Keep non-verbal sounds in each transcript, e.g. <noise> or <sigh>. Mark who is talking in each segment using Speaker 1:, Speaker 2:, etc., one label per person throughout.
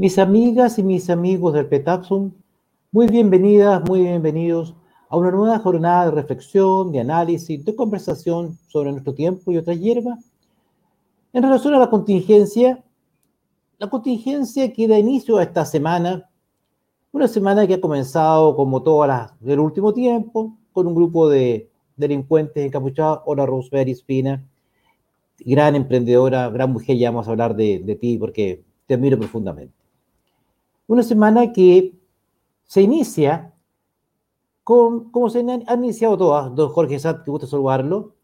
Speaker 1: Mis amigas y mis amigos del Petapsum, muy bienvenidas, muy bienvenidos a una nueva jornada de reflexión, de análisis, de conversación sobre nuestro tiempo y otras hierbas. En relación a la contingencia, la contingencia que da inicio a esta semana, una semana que ha comenzado como todas las del último tiempo, con un grupo de delincuentes encapuchados, hola Rosemary Spina, gran emprendedora, gran mujer, ya vamos a hablar de, de ti porque te admiro profundamente. Una semana que se inicia con, como se han iniciado todas, don Jorge Sat, que gusta saludarlo,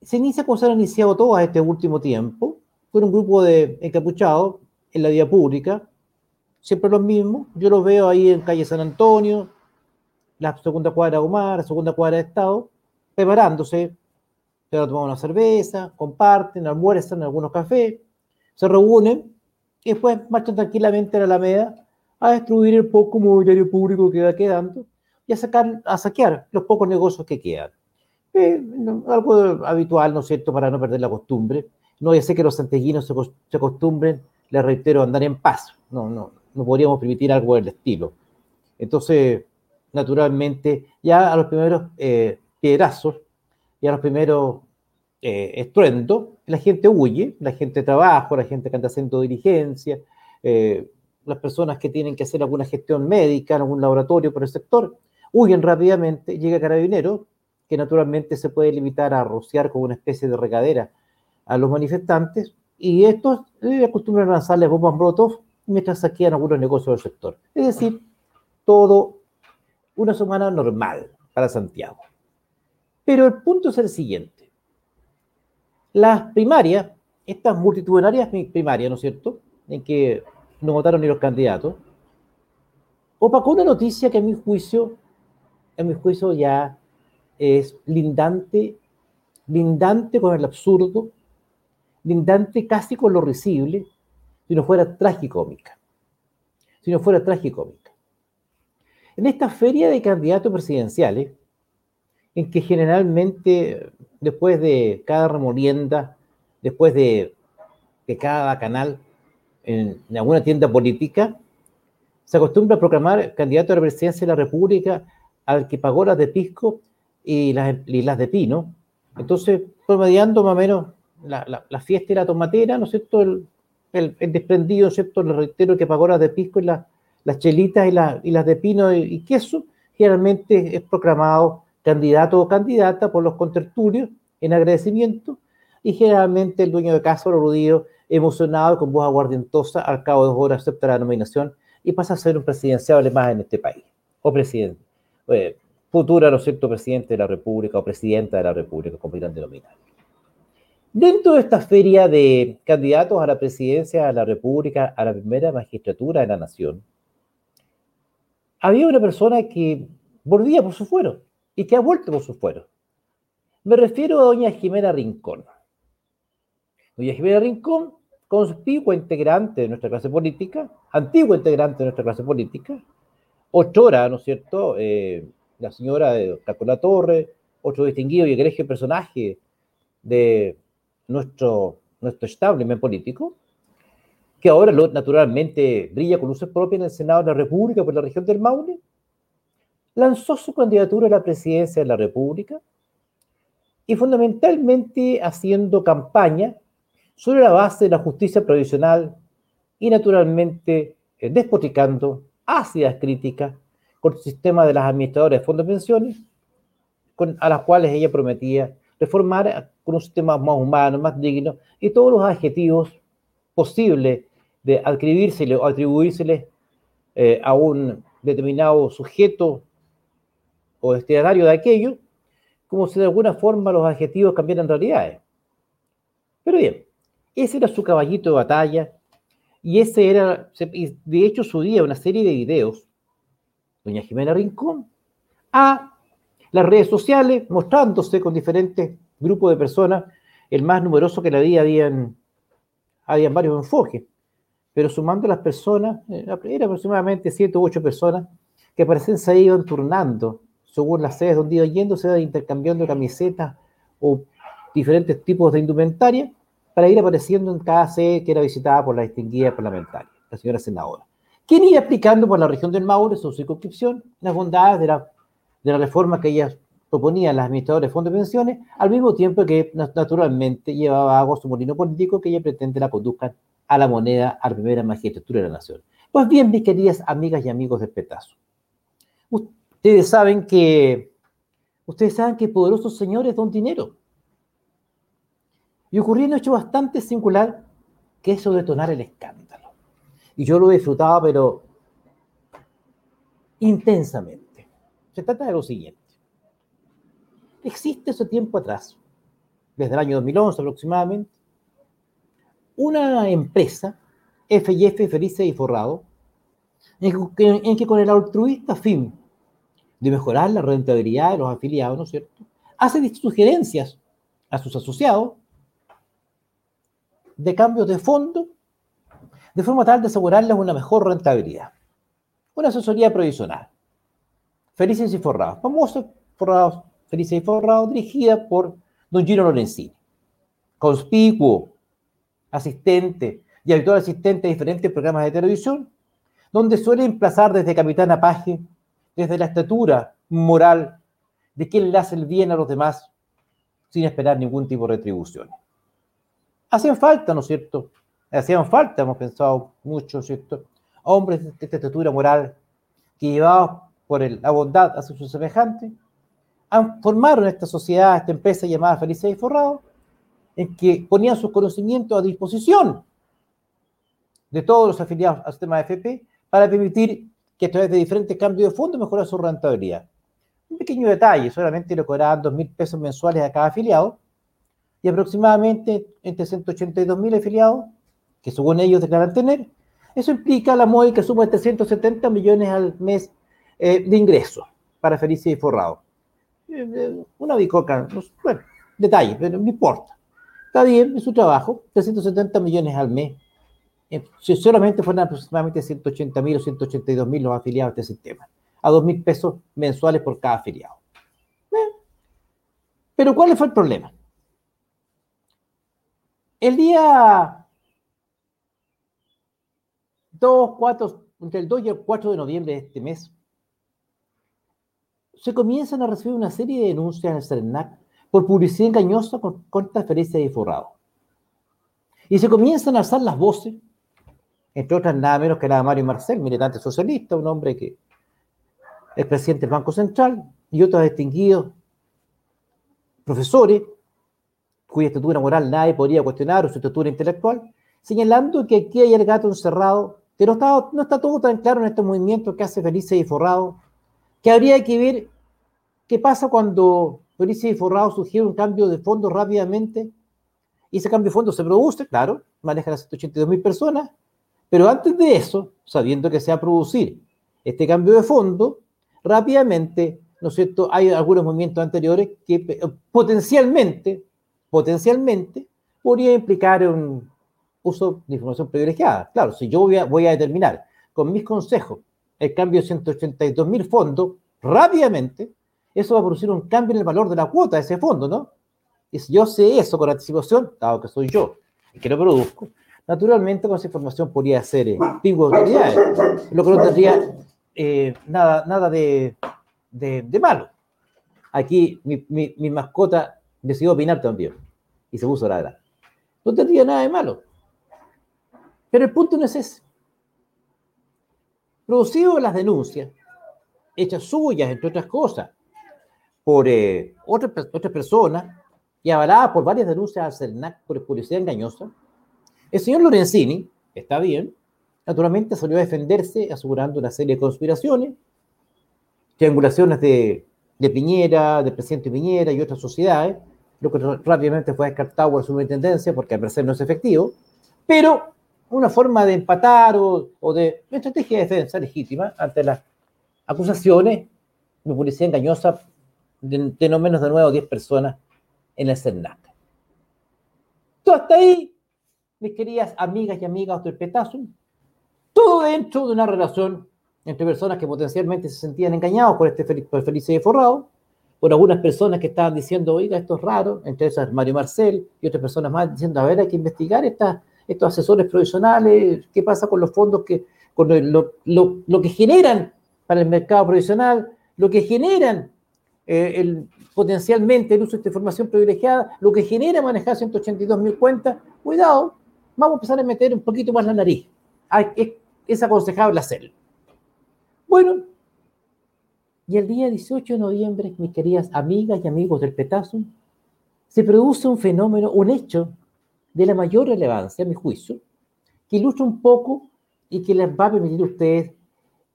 Speaker 1: se inicia como se han iniciado todas este último tiempo, con un grupo de encapuchados en la vía pública, siempre los mismos, yo los veo ahí en calle San Antonio, la segunda cuadra de Omar, la segunda cuadra de Estado, preparándose, se toman una cerveza, comparten, almuerzan en algunos cafés, se reúnen y después marchan tranquilamente a la Alameda a destruir el poco mobiliario público que va quedando y a, sacar, a saquear los pocos negocios que quedan. Eh, algo habitual, ¿no es cierto?, para no perder la costumbre. No ya sé que los santeguinos se, se acostumbren, les reitero, a andar en paz. No, no, no podríamos permitir algo del estilo. Entonces, naturalmente, ya a los primeros eh, piedrazos y a los primeros eh, estruendo, la gente huye, la gente de trabajo, la gente que anda haciendo diligencia, eh, las personas que tienen que hacer alguna gestión médica en algún laboratorio por el sector, huyen rápidamente, llega carabinero, que naturalmente se puede limitar a rociar como una especie de regadera a los manifestantes, y estos eh, acostumbran a lanzarles bombas molotov mientras saquean algunos negocios del sector. Es decir, todo una semana normal para Santiago. Pero el punto es el siguiente. Las primarias, estas multitudinarias primarias, ¿no es cierto?, en que no votaron ni los candidatos, opacó una noticia que a mi juicio, a mi juicio ya es lindante, lindante con el absurdo, lindante casi con lo risible, si no fuera tragicómica. Si no fuera tragicómica. En esta feria de candidatos presidenciales, en que generalmente después de cada remolienda, después de, cada canal en, alguna tienda política, se acostumbra a proclamar candidato a la presidencia de la República al que pagó las de Pisco y las, las de Pino. Entonces, promediando más o menos la, fiesta y la tomatera, ¿no es cierto? El, desprendido, ¿no es cierto? Le reitero que pagó las de Pisco y las chelitas y, y, las de Pino y, y queso, generalmente es proclamado candidato o candidata por los contertulios en agradecimiento y generalmente el dueño de casa, Rudío, emocionado con voz aguardientosa, al cabo de dos horas acepta la nominación y pasa a ser un presidenciable más en este país, o presidente, eh, futura, ¿no es cierto?, presidente de la República o presidenta de la República, como quieran denominar. Dentro de esta feria de candidatos a la presidencia de la República, a la primera magistratura de la Nación, había una persona que volvía por su fuero y que ha vuelto por sus fueros. Me refiero a doña Jimena Rincón. Doña Jimena Rincón, conspicua integrante de nuestra clase política, antigua integrante de nuestra clase política, otrora, ¿no es cierto?, eh, la señora de Cacola Torre, otro distinguido y egregio personaje de nuestro, nuestro establishment político, que ahora naturalmente brilla con luces propias en el Senado de la República por la región del Maule, lanzó su candidatura a la presidencia de la República y fundamentalmente haciendo campaña sobre la base de la justicia provisional y naturalmente eh, despoticando ácidas críticas con el sistema de las administradoras de fondos de pensiones, a las cuales ella prometía reformar con un sistema más humano, más digno, y todos los adjetivos posibles de atribuírsele o atribuírseles eh, a un determinado sujeto o destinatario de aquello, como si de alguna forma los adjetivos cambiaran realidades. Pero bien, ese era su caballito de batalla y ese era, de hecho, subía una serie de videos, doña Jimena Rincón, a las redes sociales, mostrándose con diferentes grupos de personas, el más numeroso que la había, habían, habían varios enfoques, pero sumando las personas, eh, era aproximadamente siete u ocho personas que parecen se iban turnando según las sedes donde iba yendo, se iba intercambiando camisetas o diferentes tipos de indumentaria para ir apareciendo en cada sede que era visitada por la distinguida parlamentaria. la señora senadora, quien iba explicando por la región del Maule, su circunscripción, las bondades de la, de la reforma que ella proponía a las administradoras de fondos de pensiones, al mismo tiempo que naturalmente llevaba agua su molino político que ella pretende la conduzcan a la moneda, a la primera magistratura de la nación. Pues bien, mis queridas amigas y amigos del Petazo, ustedes saben que ustedes saben que poderosos señores don dinero. Y ocurrió un hecho bastante singular, que es eso detonar el escándalo. Y yo lo he disfrutado, pero intensamente. Se trata de lo siguiente. Existe ese tiempo atrás, desde el año 2011 aproximadamente, una empresa, FIF Felice y Forrado, en que, en que con el altruista fin de mejorar la rentabilidad de los afiliados, ¿no es cierto?, hace sugerencias a sus asociados de cambios de fondo, de forma tal de asegurarles una mejor rentabilidad. Una asesoría provisional. Felices y Forrados. Famosos Forrados, Felices y Forrados, dirigida por don Gino Lorenzini. Conspicuo, asistente y habitual asistente de diferentes programas de televisión, donde suele emplazar desde Capitán Apache, desde la estatura moral de quien le hace el bien a los demás sin esperar ningún tipo de retribución hacían falta, ¿no es cierto? Hacían falta, hemos pensado mucho, ¿cierto? Hombres de esta estatura moral que llevados por la bondad hacia sus semejantes, formaron esta sociedad, esta empresa llamada Felicidad y Forrado, en que ponían sus conocimientos a disposición de todos los afiliados al sistema de FP para permitir que a través de diferentes cambios de fondos mejore su rentabilidad. Un pequeño detalle, solamente le cobraban dos mil pesos mensuales a cada afiliado, y aproximadamente entre 182 mil afiliados, que según ellos declaran tener. Eso implica la que suma 370 millones al mes eh, de ingresos para Felicia y Forrado. Eh, una bicoca, bueno, detalle, pero no importa. Está bien, es su trabajo, 370 millones al mes. Si solamente fueran aproximadamente 180 mil o 182 mil los afiliados de este sistema, a 2 mil pesos mensuales por cada afiliado. Pero ¿cuál fue el problema? El día 2, 4, entre el 2 y el 4 de noviembre de este mes, se comienzan a recibir una serie de denuncias en el CERNAC por publicidad engañosa contra Felicia y Forrado. Y se comienzan a alzar las voces, entre otras nada menos que nada Mario Marcel, militante socialista, un hombre que es presidente del Banco Central, y otros distinguidos profesores cuya estatura moral nadie podría cuestionar, o su estatura intelectual, señalando que aquí hay el gato encerrado, que no está, no está todo tan claro en estos movimientos que hace Felices y Forrado, que habría que ver qué pasa cuando Felices y Forrado sugiere un cambio de fondo rápidamente, y ese cambio de fondo se produce, claro, maneja las 182 mil personas, pero antes de eso, sabiendo que se va a producir este cambio de fondo, rápidamente, ¿no es cierto?, hay algunos movimientos anteriores que eh, potencialmente potencialmente podría implicar un uso de información privilegiada. Claro, si yo voy a, determinar con mis consejos el cambio de 182 mil fondos rápidamente, eso va a producir un cambio en el valor de la cuota de ese fondo, ¿no? Y si yo sé eso con anticipación, dado que soy yo y que lo produzco, naturalmente con esa información podría ser eh, pingo de utilidades, lo que no tendría eh, nada, nada de, de, malo. Aquí mi, mi, mi mascota decidió opinar también y se puso a ladrar. No tendría nada de malo. Pero el punto no es ese. Producido las denuncias, hechas suyas, entre otras cosas, por eh, otras, otras personas y avaladas por varias denuncias al CERNAC por publicidad engañosa, el señor Lorenzini, está bien, naturalmente salió a defenderse asegurando una serie de conspiraciones, triangulaciones de, de Piñera, del presidente Piñera y otras sociedades, lo que rápidamente fue descartado por su superintendencia porque al parecer no es efectivo, pero una forma de empatar o, de estrategia de defensa legítima ante las acusaciones de publicidad engañosa de, no menos de nueve o diez personas en el CERNAC. Todo hasta ahí, mis queridas amigas y amigas del Petazo, todo dentro de una relación entre personas que potencialmente se sentían engañados por este por Felice de Forrado, por algunas personas que estaban diciendo, oiga, esto es raro, entre esas Mario Marcel y otras personas más diciendo, a ver, hay que investigar esta, estos asesores profesionales, qué pasa con los fondos que, con lo, lo, que generan para el mercado profesional, lo que generan eh, el, potencialmente el uso de esta información privilegiada, lo que genera manejar 182 mil cuentas, cuidado, vamos a empezar a meter un poquito más la nariz. es, aconsejable hacerlo. Bueno, y el día 18 de noviembre, mis queridas amigas y amigos del Petazo, se produce un fenómeno, un hecho de la mayor relevancia, a mi juicio, que ilustra un poco y que les va a permitir a ustedes,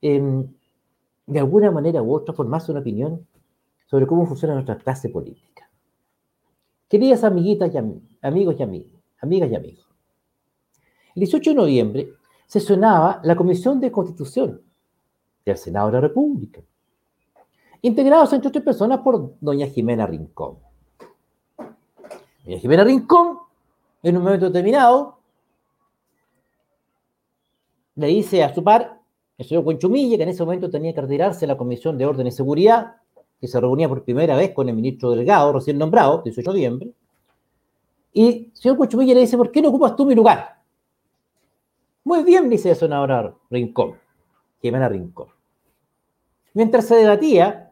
Speaker 1: em, de alguna manera u otra, formarse una opinión sobre cómo funciona nuestra clase política. Queridas amiguitas y amigos y amigas, amigas y amigos, el 18 de noviembre sesionaba la Comisión de Constitución del Senado de la República integrados entre otras personas por doña Jimena Rincón. Doña Jimena Rincón, en un momento determinado, le dice a su par, el señor Conchumilla, que en ese momento tenía que retirarse la Comisión de Orden y Seguridad, que se reunía por primera vez con el ministro Delgado, recién nombrado, 18 de noviembre, y el señor Conchumilla le dice, ¿por qué no ocupas tú mi lugar? Muy bien, dice senadora Rincón, Jimena Rincón. Mientras se debatía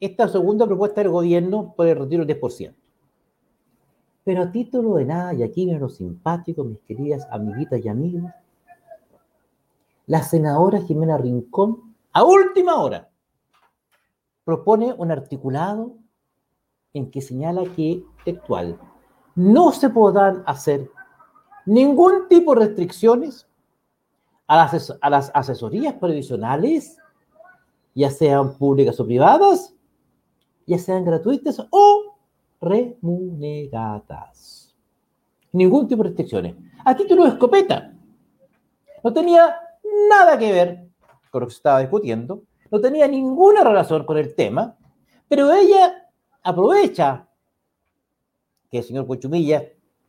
Speaker 1: esta segunda propuesta del gobierno por el retiro del 10%. Pero a título de nada, y aquí vienen los simpáticos, mis queridas amiguitas y amigos, la senadora Jimena Rincón, a última hora, propone un articulado en que señala que, textual, no se podrán hacer ningún tipo de restricciones a las, a las asesorías previsionales, ya sean públicas o privadas, ya sean gratuitas o remuneradas. Ningún tipo de restricciones. A título de escopeta. No tenía nada que ver con lo que se estaba discutiendo, no tenía ninguna relación con el tema, pero ella aprovecha que el señor Cochumilla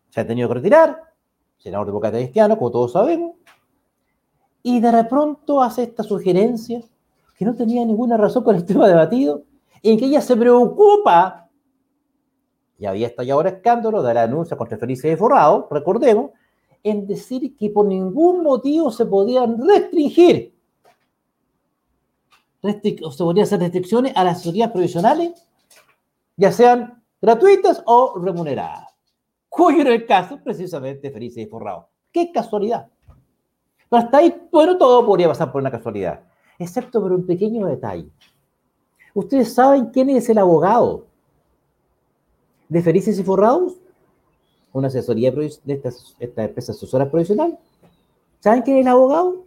Speaker 1: se ha tenido que retirar, senador de Boca Cristiano, como todos sabemos, y de pronto hace esta sugerencia que no tenía ninguna razón con el tema debatido, en que ella se preocupa, y había estallado el escándalo de la denuncia contra Felice de Forrado, recordemos, en decir que por ningún motivo se podían restringir o se podían hacer restricciones a las asesorías provisionales, ya sean gratuitas o remuneradas. Cuyo era el caso precisamente Felice de Forrado. ¡Qué casualidad! Pero hasta ahí, bueno, todo podría pasar por una casualidad, excepto por un pequeño detalle. ¿Ustedes saben quién es el abogado de Felices y Forrados? Una asesoría de esta, esta empresa asesora profesional. ¿Saben quién es el abogado?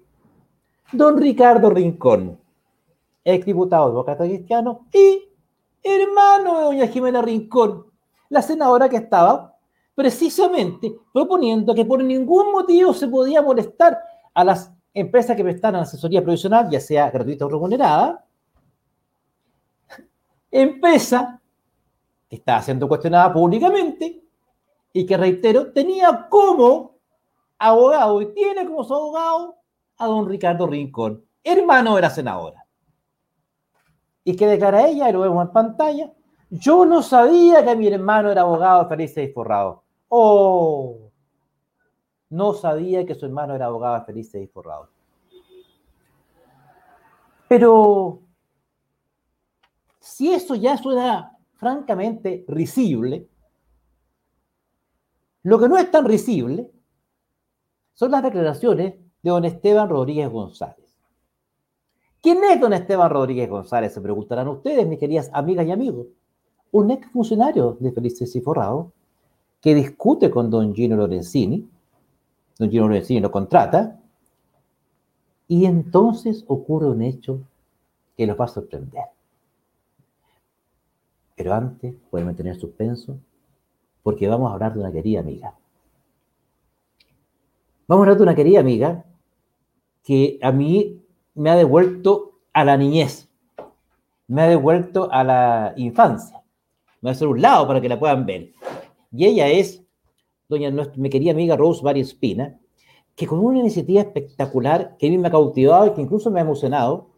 Speaker 1: Don Ricardo Rincón, exdiputado de Boca Cristiano y hermano de doña Jimena Rincón, la senadora que estaba precisamente proponiendo que por ningún motivo se podía molestar a las empresas que prestaran asesoría provisional, ya sea gratuita o remunerada, empresa que estaba siendo cuestionada públicamente y que, reitero, tenía como abogado y tiene como su abogado a don Ricardo Rincón, hermano de la senadora. Y que declara ella, y lo vemos en pantalla, yo no sabía que mi hermano era abogado feliz y forrado. Oh, no sabía que su hermano era abogado feliz y forrado. Pero si eso ya suena francamente risible, lo que no es tan risible son las declaraciones de don Esteban Rodríguez González. ¿Quién es don Esteban Rodríguez González? Se preguntarán ustedes, mis queridas amigas y amigos. Un ex funcionario de Felices y Forrado que discute con don Gino Lorenzini. Don Gino Lorenzini lo contrata. Y entonces ocurre un hecho que los va a sorprender. Pero antes pueden mantener suspenso porque vamos a hablar de una querida amiga. Vamos a hablar de una querida amiga que a mí me ha devuelto a la niñez, me ha devuelto a la infancia. Me voy a hacer un lado para que la puedan ver. Y ella es doña mi querida amiga Rosemary Espina, que con una iniciativa espectacular que a mí me ha cautivado y que incluso me ha emocionado,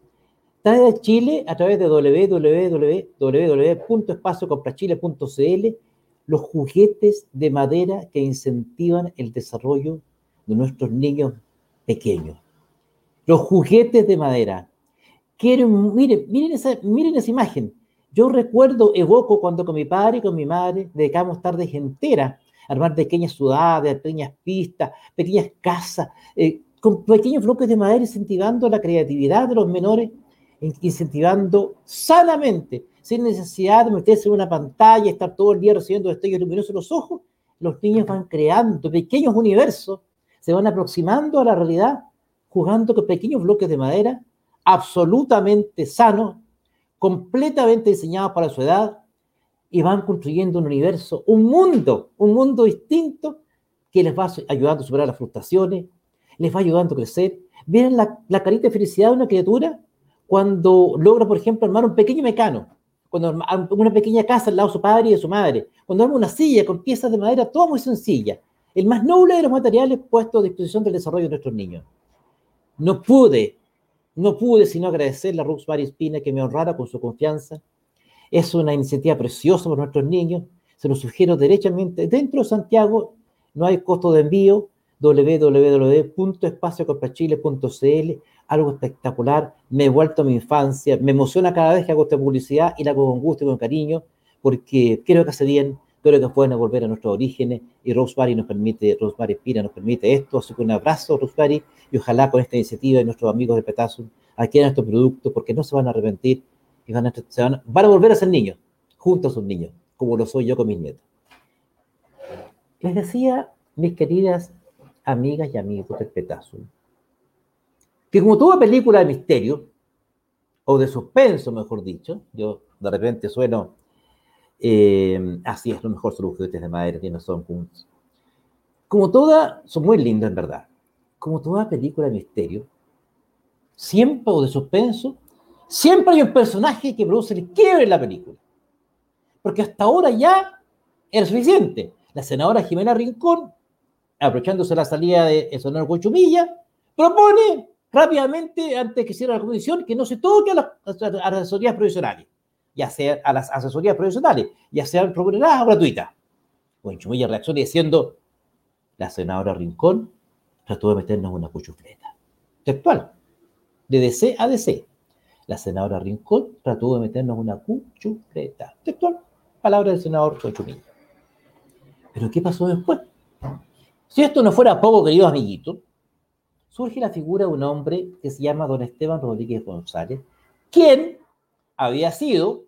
Speaker 1: Trae de Chile a través de www.espaciocomprachile.cl los juguetes de madera que incentivan el desarrollo de nuestros niños pequeños. Los juguetes de madera. Quieren, miren, miren esa, miren esa imagen. Yo recuerdo, evoco cuando con mi padre y con mi madre dedicamos tardes enteras a armar pequeñas ciudades, pequeñas pistas, pequeñas casas, eh, con pequeños bloques de madera, incentivando la creatividad de los menores, incentivando sanamente, sin necesidad de meterse en una pantalla, estar todo el día recibiendo destellos luminosos en los ojos, los niños van creando pequeños universos, se van aproximando a la realidad, jugando con pequeños bloques de madera, absolutamente sanos, completamente diseñados para su edad, y van construyendo un universo, un mundo, un mundo distinto que les va ayudando a superar las frustraciones, les va ayudando a crecer. Ven la, la carita de felicidad de una criatura cuando logra, por ejemplo, armar un pequeño mecano, cuando arma una pequeña casa al lado de su padre y de su madre, cuando arma una silla con piezas de madera, todo muy sencilla, el más noble de los materiales puestos a disposición del desarrollo de nuestros niños. No pude, no pude sino agradecerle a Rosemary Espina que me honrara con su confianza. Es una iniciativa preciosa para nuestros niños. Se lo sugiero derechamente. Dentro de Santiago no hay costo de envío. www.espaciocompachile.cl algo espectacular, me he vuelto a mi infancia, me emociona cada vez que hago esta publicidad y la hago con gusto y con cariño, porque creo que hace bien, creo que pueden volver a nuestros orígenes y Rosemary nos permite, Rosemary Espina nos permite esto, así que un abrazo Rosemary y ojalá con esta iniciativa y nuestros amigos de Petasum adquieran estos productos porque no se van a arrepentir y van a, van, van a volver a ser niños, juntos sus niños, como lo soy yo con mis nietos. Les decía, mis queridas amigas y amigos de Petasum, que como toda película de misterio, o de suspenso, mejor dicho, yo de repente sueno, eh, así es, lo mejor son los juguetes de madera, que no son puntos. Como toda, son muy lindos en verdad, como toda película de misterio, siempre, o de suspenso, siempre hay un personaje que produce el quiebre en la película. Porque hasta ahora ya era suficiente. La senadora Jimena Rincón, aprovechándose la salida de Sonora Cochumilla, propone rápidamente, antes que cierre la comisión, que no se toque a las, asesorías provisionales, ya sea a las asesorías provisionales, ya sean remuneradas o gratuitas. Bueno, Chumilla reacciona diciendo, la senadora Rincón trató de meternos una cuchufleta. Textual, de DC a DC. La senadora Rincón trató de meternos una cuchufleta. Textual, palabra del senador Chumilla. Pero ¿qué pasó después? Si esto no fuera poco, queridos amiguitos, surge la figura de un hombre que se llama don Esteban Rodríguez González, quien había sido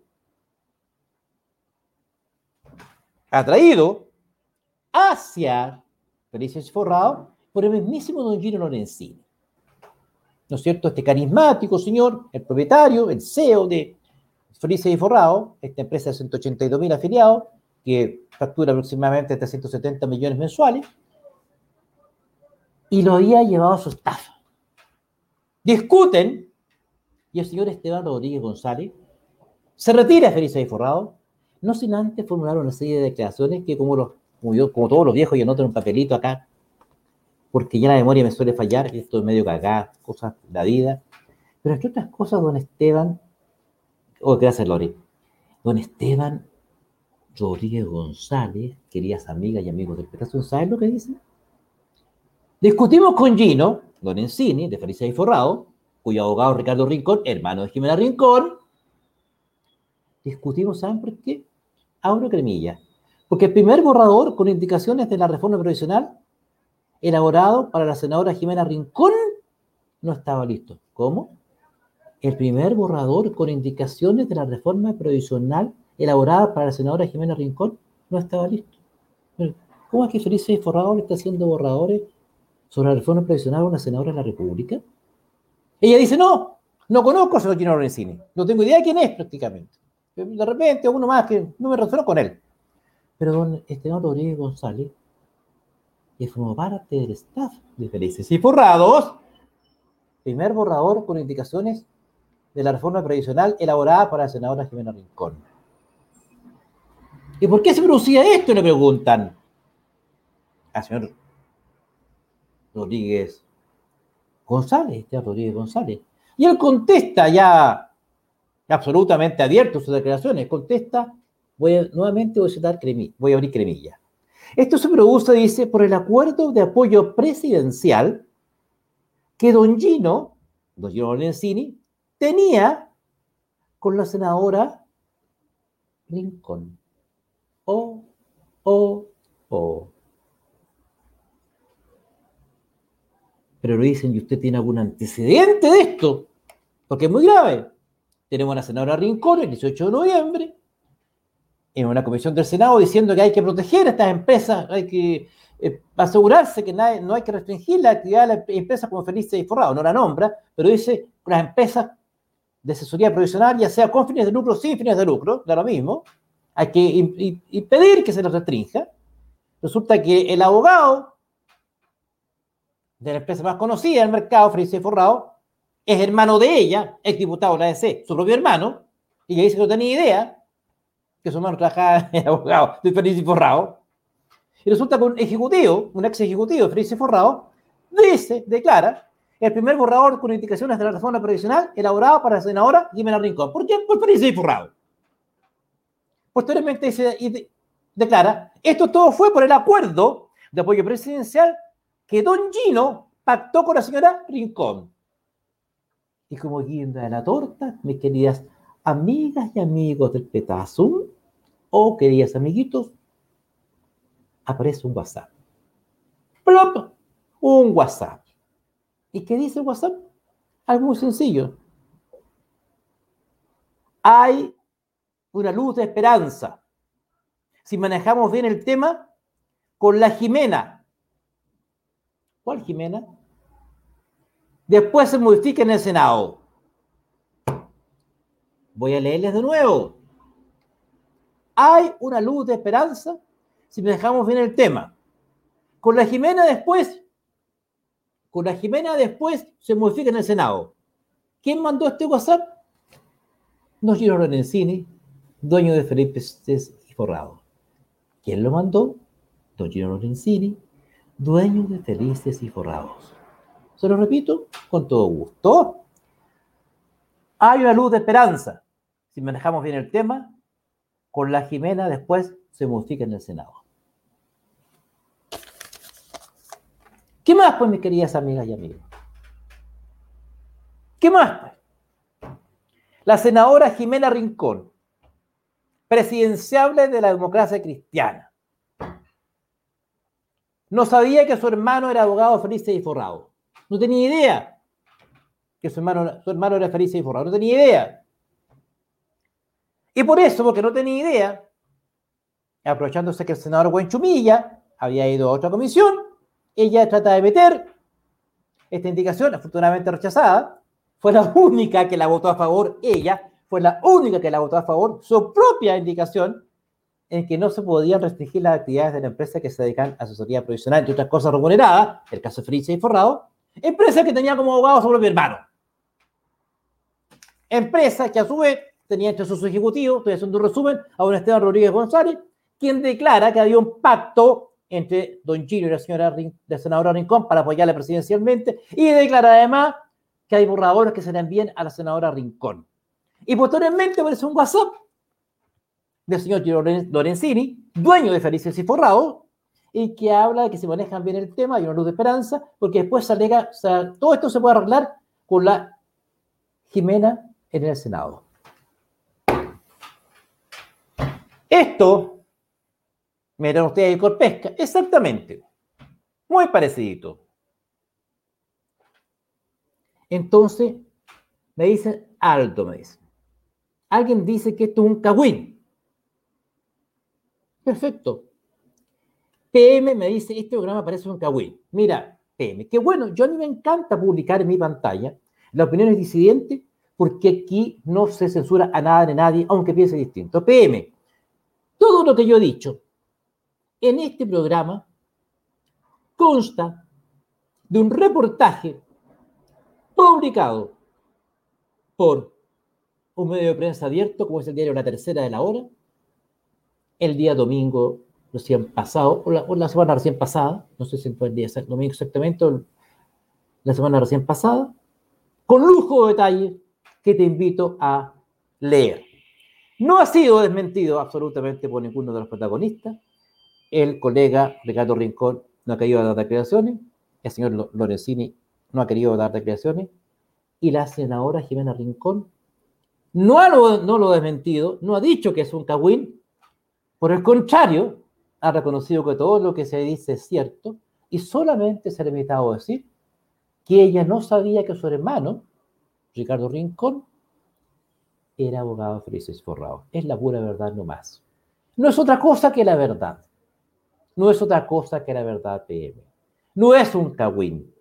Speaker 1: atraído hacia Felicio Forrado por el mismísimo don Gino Lorenzini. ¿No es cierto? Este carismático señor, el propietario, el CEO de Felice y Forrado, esta empresa de 182 mil afiliados, que factura aproximadamente 370 millones mensuales, y lo había llevado a su estafa. Discuten y el señor Esteban Rodríguez González se retira feliz y forrado, no sin antes formular una serie de declaraciones que como, los, como, todos los viejos yo noto en un papelito acá, porque ya la memoria me suele fallar, esto es medio cagada, cosas de la vida. Pero entre otras cosas, don Esteban, oh, gracias Lori, don Esteban Rodríguez González, queridas amigas y amigos del Petazo, ¿saben lo que dice? Discutimos con Gino Lorenzini, de Felicidad y Forrado, cuyo abogado Ricardo Rincón, hermano de Jimena Rincón. Discutimos, ¿saben por qué? Abro cremilla. Porque el primer borrador con indicaciones de la reforma provisional, elaborado para la senadora Jimena Rincón, no estaba listo. ¿Cómo? El primer borrador con indicaciones de la reforma provisional elaborada para la senadora Jimena Rincón no estaba listo. ¿Cómo es que Felicidad y Forrado le está haciendo borradores sobre la reforma previsional a una senadora de la República? Ella dice, no, no conozco al señor Gino Lorenzini, no tengo idea de quién es prácticamente. De repente, uno más que no me relaciono con él. Pero don Esteban Rodríguez González, que formó parte del staff de Felices y Forrados, primer borrador con indicaciones de la reforma previsional elaborada para la senadora Jimena Rincón. ¿Y por qué se producía esto? Le preguntan al señor Rodríguez González, este Rodríguez González. Y él contesta ya absolutamente abierto sus declaraciones, contesta, voy nuevamente voy a citar voy a abrir cremilla. Esto se produce, dice, por el acuerdo de apoyo presidencial que don Gino, don Gino Lorenzini, tenía con la senadora Rincón. Oh, oh, oh. Pero lo dicen, ¿y usted tiene algún antecedente de esto? Porque es muy grave. Tenemos a la senadora Rincón el 18 de noviembre, en una comisión del Senado diciendo que hay que proteger a estas empresas, hay que eh, asegurarse que no hay que restringir la actividad de las empresas como Felices y Forrado. No la nombra, pero dice las empresas de asesoría provisional, ya sea con fines de lucro o sin fines de lucro, da lo mismo, hay que impedir que se les restrinja. Resulta que el abogado de la empresa más conocida del mercado, Felices y Forrado, es hermano de ella, ex diputado de la ADC, su propio hermano, y que dice que no tenía idea que su hermano trabajaba <laughs> en abogado de Feliz y Forrado, y resulta que un ejecutivo, un ex ejecutivo de Feliz y Forrado, dice, declara, el primer borrador con indicaciones de la reforma previsional elaborado para la senadora Jimena Rincón. ¿Por qué? Por Feliz y Forrado. Posteriormente dice, y declara, esto todo fue por el acuerdo de apoyo presidencial que Don Gino pactó con la señora Rincón. Y como guinda de la torta, mis queridas amigas y amigos del Petazum, o queridas amiguitos, aparece un WhatsApp. ¡Plop! Un WhatsApp. ¿Y qué dice el WhatsApp? Algo muy sencillo. Hay una luz de esperanza. Si manejamos bien el tema con la Jimena. ¿Cuál Jimena? Después se modifica en el Senado. Voy a leerles de nuevo. Hay una luz de esperanza si dejamos bien el tema. Con la Jimena después, con la Jimena después se modifica en el Senado. ¿Quién mandó este WhatsApp? No Gino Lorenzini, dueño de Felipe y Forrado. ¿Quién lo mandó? Don Gino Lorenzini, dueño de Felices y Forrados. Se lo repito con todo gusto. Hay una luz de esperanza si manejamos bien el tema, con la Jimena después se modifica en el Senado. ¿Qué más, pues, mis queridas amigas y amigos? ¿Qué más, pues? La senadora Jimena Rincón, presidenciable de la democracia cristiana, no sabía que su hermano era abogado feliz y forrado. No tenía idea que su hermano, su hermano era feliz y forrado. No tenía idea. Y por eso, porque no tenía idea, aprovechándose que el senador Buenchumilla había ido a otra comisión, ella trata de meter esta indicación, afortunadamente rechazada, fue la <laughs> única que la votó a favor, ella fue la única que la votó a favor, su propia indicación en que no se podían restringir las actividades de la empresa que se dedican a asesoría provisional, entre otras cosas remuneradas, el caso Friche y Forrado, empresa que tenía como abogado su propio hermano. Empresa que a su vez tenía entre sus ejecutivos, estoy haciendo un resumen, a un Esteban Rodríguez González, quien declara que había un pacto entre don Gino y la señora la senadora Rincón para apoyarla presidencialmente y declara además que hay borradores que se le envíen a la senadora Rincón. Y posteriormente aparece un WhatsApp del señor Gino Lorenzini, dueño de Felices y Forrado, y que habla de que se manejan bien el tema, hay una luz de esperanza, porque después se alega, o sea, todo esto se puede arreglar con la Jimena en el Senado. Esto, miren ustedes el Corpesca, exactamente, muy parecido. Entonces, me dicen, alto, me dicen. Alguien dice que esto es un cagüín. Perfecto. PM me dice, este programa parece un cagüín. Mira, PM, qué bueno, yo a mí me encanta publicar en mi pantalla las opiniones disidentes porque aquí no se censura a nada ni a nadie, aunque piense distinto. PM, todo lo que yo he dicho en este programa consta de un reportaje publicado por un medio de prensa abierto, como es el diario La Tercera de la Hora, el día domingo recién pasado, o la, semana recién pasada, no sé si fue el día domingo exactamente, o la semana recién pasada, con lujo de detalle que te invito a leer. No ha sido desmentido absolutamente por ninguno de los protagonistas. el colega Ricardo Rincón no ha querido dar declaraciones, el señor Lorenzini no ha querido dar declaraciones, y la senadora Jimena Rincón no, lo, no lo ha desmentido, no ha dicho que es un cagüín, por el contrario, ha reconocido que todo lo que se dice es cierto, y solamente se ha limitado a decir que ella no sabía que su hermano, Ricardo Rincón, era abogado Felices Forrado. Es la pura verdad no más. No es otra cosa que la verdad. No es otra cosa que la verdad PM. No es un cagüín.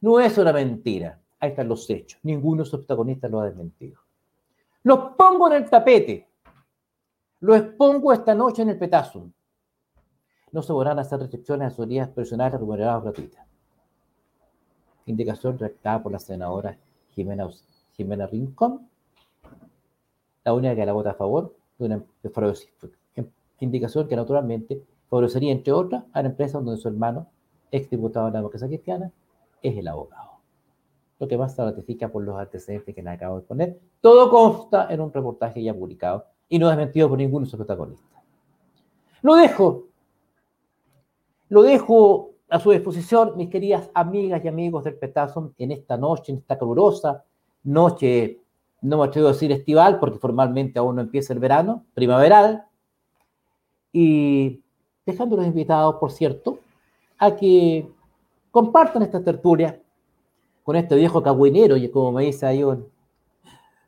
Speaker 1: No es una mentira. Ahí están los hechos. Ninguno de sus protagonistas lo ha desmentido. Los pongo en el tapete. Lo expongo esta noche en el petazo. No se podrán hacer restricciones a asesorías personales remuneradas gratuitas. Indicación redactada por la senadora Jimena, Jimena Rincón. La única que la vota a favor de una indicación que naturalmente favorecería, entre otras, a la empresa donde su hermano, exdiputado de la democracia cristiana, es el abogado. Lo que más se ratifica por los antecedentes que le acabo de poner. Todo consta en un reportaje ya publicado y no desmentido por ninguno de sus protagonistas. Lo dejo. Lo dejo a su disposición, mis queridas amigas y amigos del Petazo, en esta noche, en esta calurosa noche, no me atrevo a decir estival, porque formalmente aún no empieza el verano, primaveral, y dejándolos invitados, por cierto, a que compartan esta tertulia con este viejo cagüinero, y como me dice ahí un,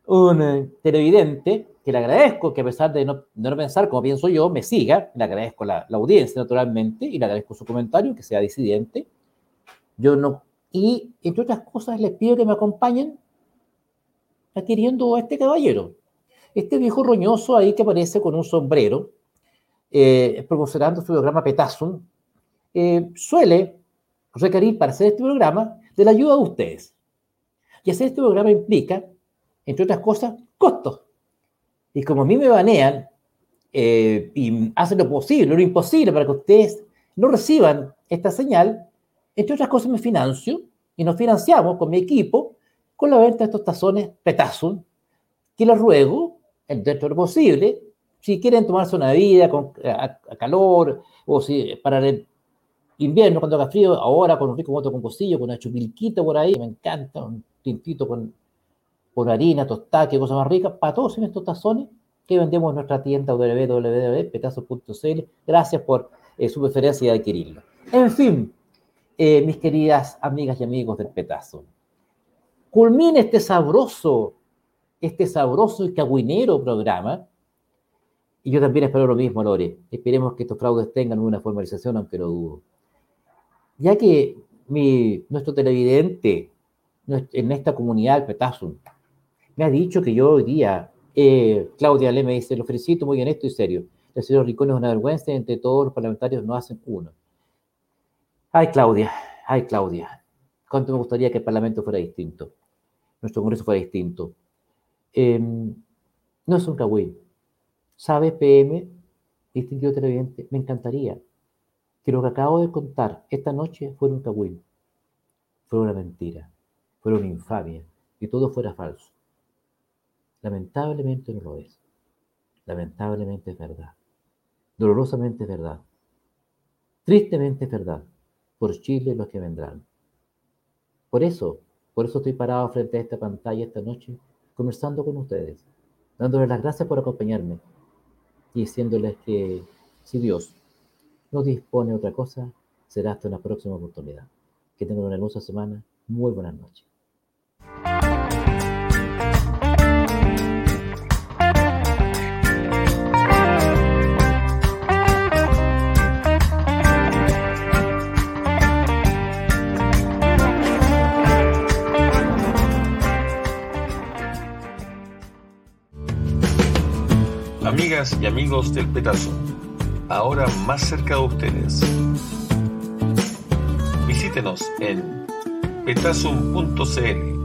Speaker 1: un eh, televidente, que le agradezco que a pesar de no, no, pensar como pienso yo, me siga, le agradezco la, la, audiencia naturalmente, y le agradezco su comentario, que sea disidente. Yo no, y entre otras cosas les pido que me acompañen adquiriendo a este caballero, este viejo roñoso ahí que aparece con un sombrero, eh, promocionando su programa Petasum, eh, suele requerir para hacer este programa de la ayuda de ustedes. Y hacer este programa implica, entre otras cosas, costos. Y como a mí me banean eh, y hacen lo posible, lo imposible para que ustedes no reciban esta señal, entre otras cosas me financio y nos financiamos con mi equipo con la venta de estos tazones Petasum, que les ruego, dentro de lo posible, si quieren tomarse una vida con, a, calor, o si para el invierno cuando haga frío, ahora con un rico moto con cocillo, con una chupilquita por ahí, me encanta, un tintito con, con harina, tostada, qué cosa más rica, para todos estos tazones que vendemos en nuestra tienda www.petazos.cl. Gracias por eh, su preferencia de adquirirlo. En fin, eh, mis queridas amigas y amigos del Petazo, culmina este sabroso, este sabroso y cagüinero programa y yo también espero lo mismo, Lore. Esperemos que estos fraudes tengan una formalización, aunque lo dudo. Ya que nuestro televidente en esta comunidad, Petazum, me ha dicho que yo hoy día, eh, Claudia Le me dice, lo felicito muy honesto y serio. El señor Ricón es una vergüenza, entre todos los parlamentarios no hacen uno. Ay, Claudia, ay, Claudia. Cuánto me gustaría que el Parlamento fuera distinto, nuestro Congreso fuera distinto. Em, no es un cagüín, ¿Sabe, PM, distinguido televidente? Me encantaría que lo que acabo de contar esta noche fuera un cagüín, fuera una mentira, fuera una infamia, y todo fuera falso. Lamentablemente no lo es. Lamentablemente es verdad. Dolorosamente es verdad. Tristemente es verdad. Por Chile los que vendrán. Por eso, por eso estoy parado frente a esta pantalla esta noche, conversando con ustedes, dándoles las gracias por acompañarme y diciéndoles que si Dios no dispone de otra cosa, será hasta una próxima oportunidad. Que tengan una hermosa semana. Muy buenas noches.
Speaker 2: Amigas y amigos del Petazo, ahora más cerca de ustedes. Visítenos en petazum.cl